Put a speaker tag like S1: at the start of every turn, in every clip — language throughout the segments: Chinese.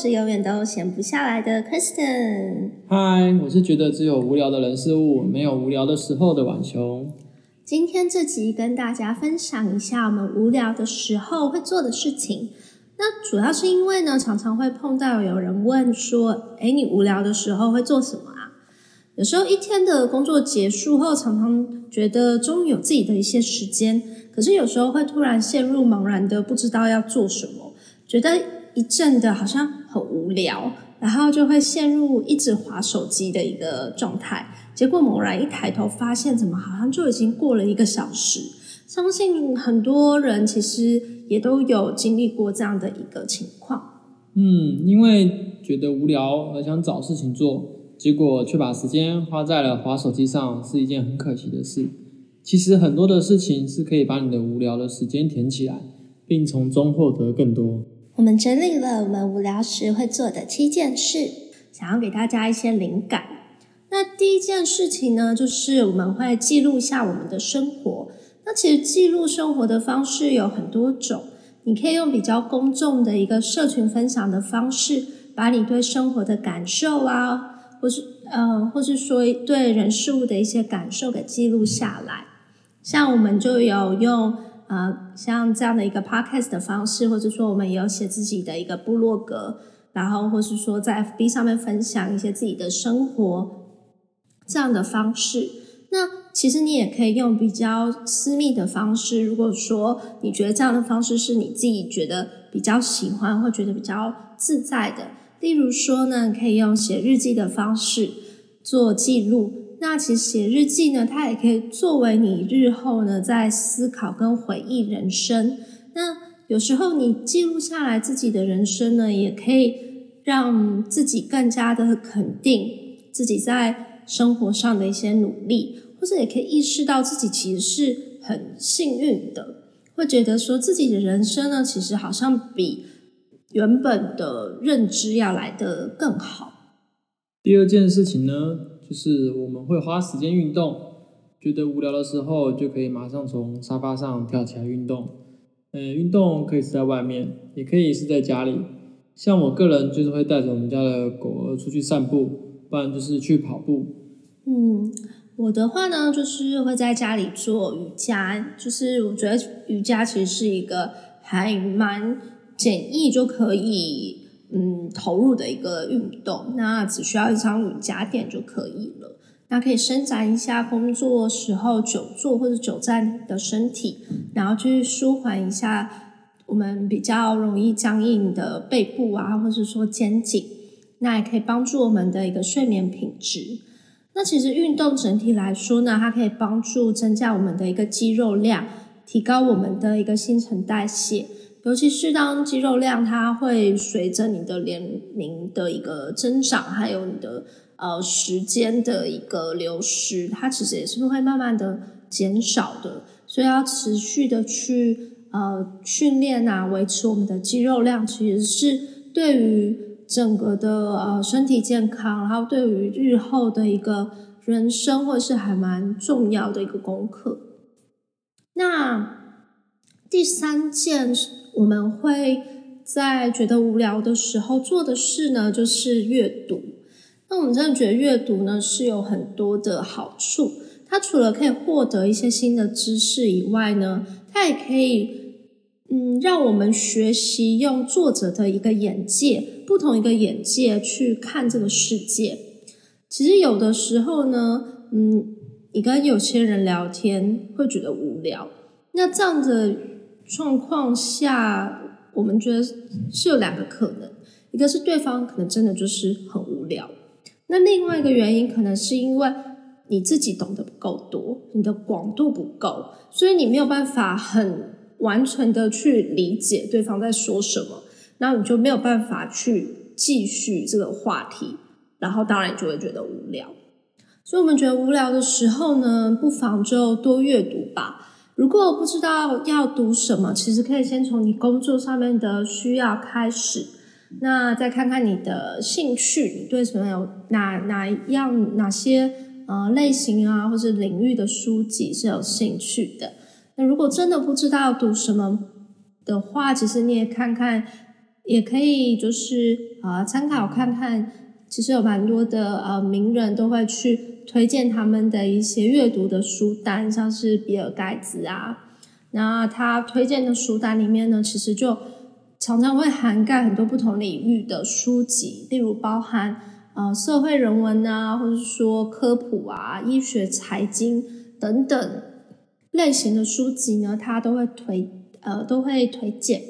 S1: 是永远都闲不下来的 Kristen。
S2: 嗨，我是觉得只有无聊的人事物，没有无聊的时候的晚秋。
S1: 今天这集跟大家分享一下我们无聊的时候会做的事情。那主要是因为呢，常常会碰到有人问说：“哎，你无聊的时候会做什么啊？”有时候一天的工作结束后，常常觉得终于有自己的一些时间，可是有时候会突然陷入茫然的不知道要做什么，觉得一阵的好像很无聊。然后就会陷入一直划手机的一个状态，结果猛然一抬头，发现怎么好像就已经过了一个小时。相信很多人其实也都有经历过这样的一个情况。
S2: 嗯，因为觉得无聊而想找事情做，结果却把时间花在了划手机上，是一件很可惜的事。其实很多的事情是可以把你的无聊的时间填起来，并从中获得更多。
S1: 我们整理了我们无聊时会做的七件事，想要给大家一些灵感。那第一件事情呢，就是我们会记录一下我们的生活。那其实记录生活的方式有很多种，你可以用比较公众的一个社群分享的方式，把你对生活的感受啊，或是呃，或是说对人事物的一些感受给记录下来。像我们就有用。啊，像这样的一个 podcast 的方式，或者说我们有写自己的一个部落格，然后或是说在 FB 上面分享一些自己的生活这样的方式。那其实你也可以用比较私密的方式，如果说你觉得这样的方式是你自己觉得比较喜欢或觉得比较自在的，例如说呢，可以用写日记的方式做记录。那其实写日记呢，它也可以作为你日后呢在思考跟回忆人生。那有时候你记录下来自己的人生呢，也可以让自己更加的肯定自己在生活上的一些努力，或者也可以意识到自己其实是很幸运的，会觉得说自己的人生呢，其实好像比原本的认知要来得更好。
S2: 第二件事情呢？就是我们会花时间运动，觉得无聊的时候就可以马上从沙发上跳起来运动。嗯，运动可以是在外面，也可以是在家里。像我个人就是会带着我们家的狗儿出去散步，不然就是去跑步。
S1: 嗯，我的话呢，就是会在家里做瑜伽。就是我觉得瑜伽其实是一个还蛮简易就可以。嗯，投入的一个运动，那只需要一张瑜伽垫就可以了。那可以伸展一下工作时候久坐或者久站的身体，然后去舒缓一下我们比较容易僵硬的背部啊，或者说肩颈。那也可以帮助我们的一个睡眠品质。那其实运动整体来说呢，它可以帮助增加我们的一个肌肉量，提高我们的一个新陈代谢。尤其是当肌肉量它会随着你的年龄的一个增长，还有你的呃时间的一个流失，它其实也是会慢慢的减少的。所以要持续的去呃训练啊，维持我们的肌肉量，其实是对于整个的呃身体健康，然后对于日后的一个人生，或者是还蛮重要的一个功课。那第三件。我们会在觉得无聊的时候做的事呢，就是阅读。那我们真的觉得阅读呢是有很多的好处。它除了可以获得一些新的知识以外呢，它也可以嗯让我们学习用作者的一个眼界，不同一个眼界去看这个世界。其实有的时候呢，嗯，你跟有些人聊天会觉得无聊，那这样的。状况下，我们觉得是有两个可能，一个是对方可能真的就是很无聊，那另外一个原因可能是因为你自己懂得不够多，你的广度不够，所以你没有办法很完全的去理解对方在说什么。那你就没有办法去继续这个话题，然后当然就会觉得无聊。所以我们觉得无聊的时候呢，不妨就多阅读吧。如果不知道要读什么，其实可以先从你工作上面的需要开始，那再看看你的兴趣，你对什么有哪哪样哪些呃类型啊，或者领域的书籍是有兴趣的。那如果真的不知道读什么的话，其实你也看看，也可以就是啊参考看看。其实有蛮多的呃名人都会去推荐他们的一些阅读的书单，像是比尔盖茨啊，那他推荐的书单里面呢，其实就常常会涵盖很多不同领域的书籍，例如包含呃社会人文啊，或者说科普啊、医学、财经等等类型的书籍呢，他都会推呃都会推荐。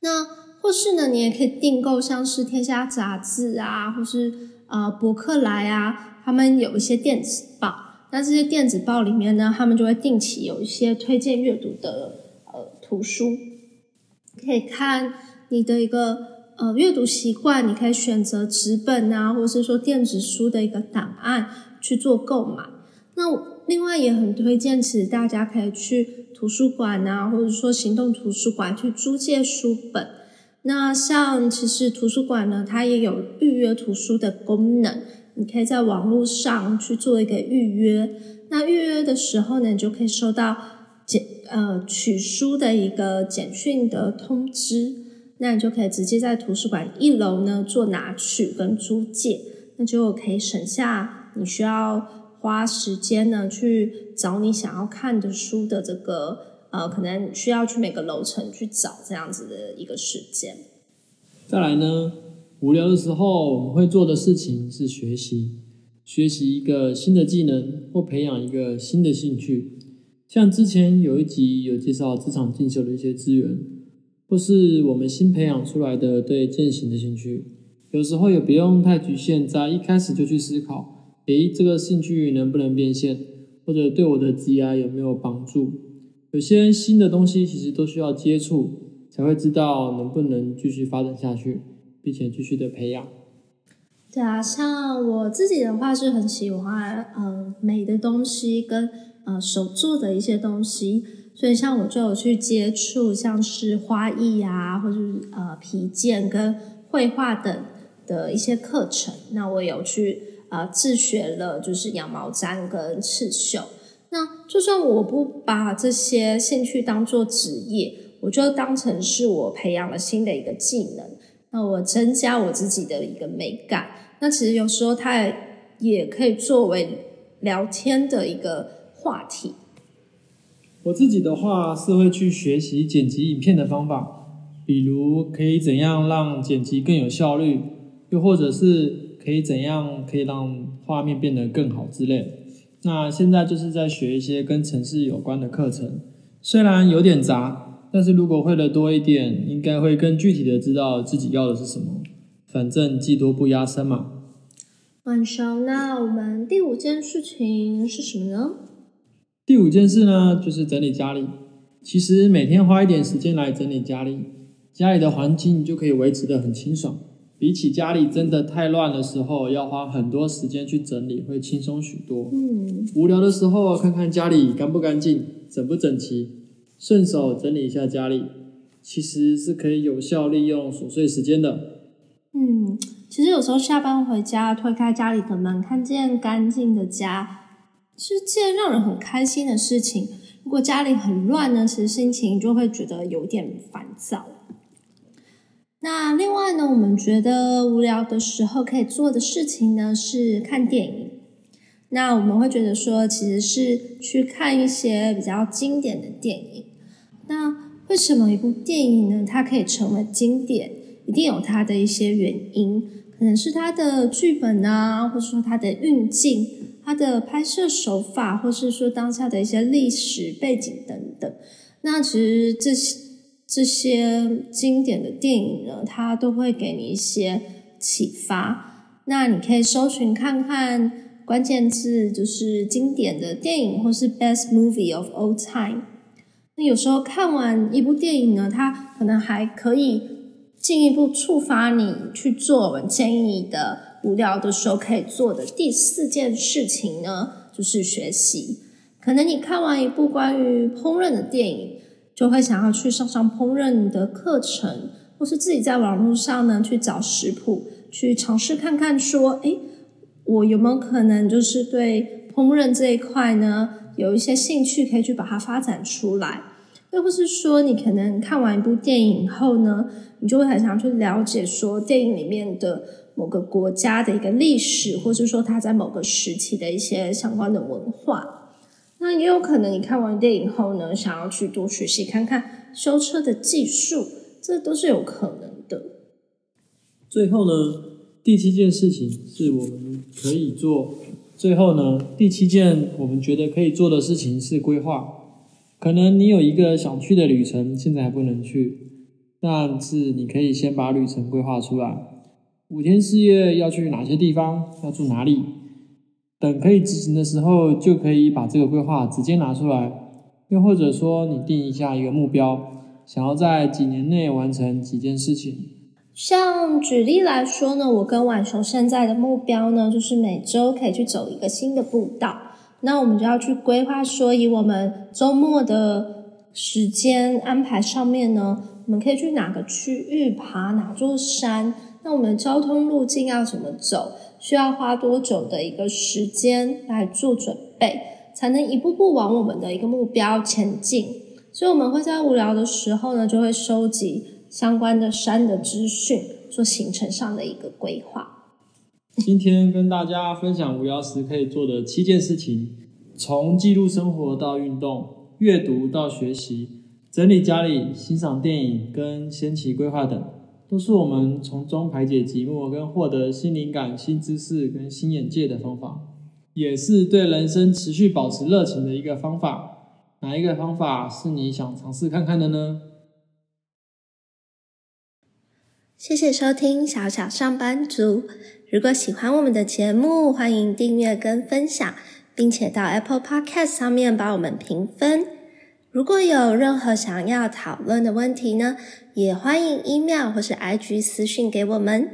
S1: 那或是呢，你也可以订购像是《天下杂志》啊，或是呃博客来啊，他们有一些电子报。那这些电子报里面呢，他们就会定期有一些推荐阅读的呃图书，可以看你的一个呃阅读习惯，你可以选择纸本啊，或者是说电子书的一个档案去做购买。那另外也很推荐，其实大家可以去图书馆啊，或者说行动图书馆去租借书本。那像其实图书馆呢，它也有预约图书的功能，你可以在网络上去做一个预约。那预约的时候呢，你就可以收到简呃取书的一个简讯的通知，那你就可以直接在图书馆一楼呢做拿取跟租借，那就可以省下你需要花时间呢去找你想要看的书的这个。呃，可能需要去每个楼层去找这样子的一个时间。
S2: 再来呢，无聊的时候我们会做的事情是学习，学习一个新的技能或培养一个新的兴趣。像之前有一集有介绍职场进修的一些资源，或是我们新培养出来的对践行的兴趣。有时候也不用太局限在一开始就去思考，诶，这个兴趣能不能变现，或者对我的职业有没有帮助。有些新的东西其实都需要接触，才会知道能不能继续发展下去，并且继续的培养。
S1: 对啊，像我自己的话是很喜欢呃美的东西跟呃手做的一些东西，所以像我就有去接触像是花艺啊，或者是呃皮件跟绘画等的一些课程。那我有去呃自学了，就是羊毛毡跟刺绣。那就算我不把这些兴趣当做职业，我就当成是我培养了新的一个技能，那我增加我自己的一个美感。那其实有时候它也可以作为聊天的一个话题。
S2: 我自己的话是会去学习剪辑影片的方法，比如可以怎样让剪辑更有效率，又或者是可以怎样可以让画面变得更好之类。那现在就是在学一些跟城市有关的课程，虽然有点杂，但是如果会的多一点，应该会更具体的知道自己要的是什么。反正技多不压身嘛。
S1: 晚上，那我们第五件事情是什么呢？
S2: 第五件事呢，就是整理家里。其实每天花一点时间来整理家里，家里的环境就可以维持的很清爽。比起家里真的太乱的时候，要花很多时间去整理，会轻松许多。
S1: 嗯，
S2: 无聊的时候看看家里干不干净、整不整齐，顺手整理一下家里，其实是可以有效利用琐碎时间的。
S1: 嗯，其实有时候下班回家，推开家里的门，看见干净的家，是件让人很开心的事情。如果家里很乱呢，其实心情就会觉得有点烦躁。那另外呢，我们觉得无聊的时候可以做的事情呢是看电影。那我们会觉得说，其实是去看一些比较经典的电影。那为什么一部电影呢，它可以成为经典？一定有它的一些原因，可能是它的剧本啊，或者说它的运镜、它的拍摄手法，或是说当下的一些历史背景等等。那其实这些。这些经典的电影呢，它都会给你一些启发。那你可以搜寻看看关键字，就是经典的电影或是 best movie of all time。那有时候看完一部电影呢，它可能还可以进一步触发你去做我们建议的无聊的时候可以做的第四件事情呢，就是学习。可能你看完一部关于烹饪的电影，就会想要去上上烹饪的课程，或是自己在网络上呢去找食谱，去尝试看看说，诶，我有没有可能就是对烹饪这一块呢有一些兴趣，可以去把它发展出来。又或是说，你可能看完一部电影后呢，你就会很想去了解说电影里面的某个国家的一个历史，或是说它在某个时期的一些相关的文化。那也有可能你看完电影后呢，想要去多学习看看修车的技术，这都是有可能的。
S2: 最后呢，第七件事情是我们可以做。最后呢，第七件我们觉得可以做的事情是规划。可能你有一个想去的旅程，现在还不能去，但是你可以先把旅程规划出来。五天四夜要去哪些地方？要住哪里？等可以执行的时候，就可以把这个规划直接拿出来。又或者说，你定一下一个目标，想要在几年内完成几件事情。
S1: 像举例来说呢，我跟晚雄现在的目标呢，就是每周可以去走一个新的步道。那我们就要去规划，说以我们周末的时间安排上面呢，我们可以去哪个区域爬哪座山？那我们的交通路径要怎么走？需要花多久的一个时间来做准备，才能一步步往我们的一个目标前进？所以我们会在无聊的时候呢，就会收集相关的山的资讯，做行程上的一个规划。
S2: 今天跟大家分享无聊时可以做的七件事情，从记录生活到运动、阅读到学习、整理家里、欣赏电影跟先期规划等，都是我们从中排解寂寞跟获得新灵感、新知识跟新眼界的方法，也是对人生持续保持热情的一个方法。哪一个方法是你想尝试看看的呢？
S1: 谢谢收听小小上班族。如果喜欢我们的节目，欢迎订阅跟分享，并且到 Apple Podcast 上面帮我们评分。如果有任何想要讨论的问题呢，也欢迎 email 或是 IG 私讯给我们。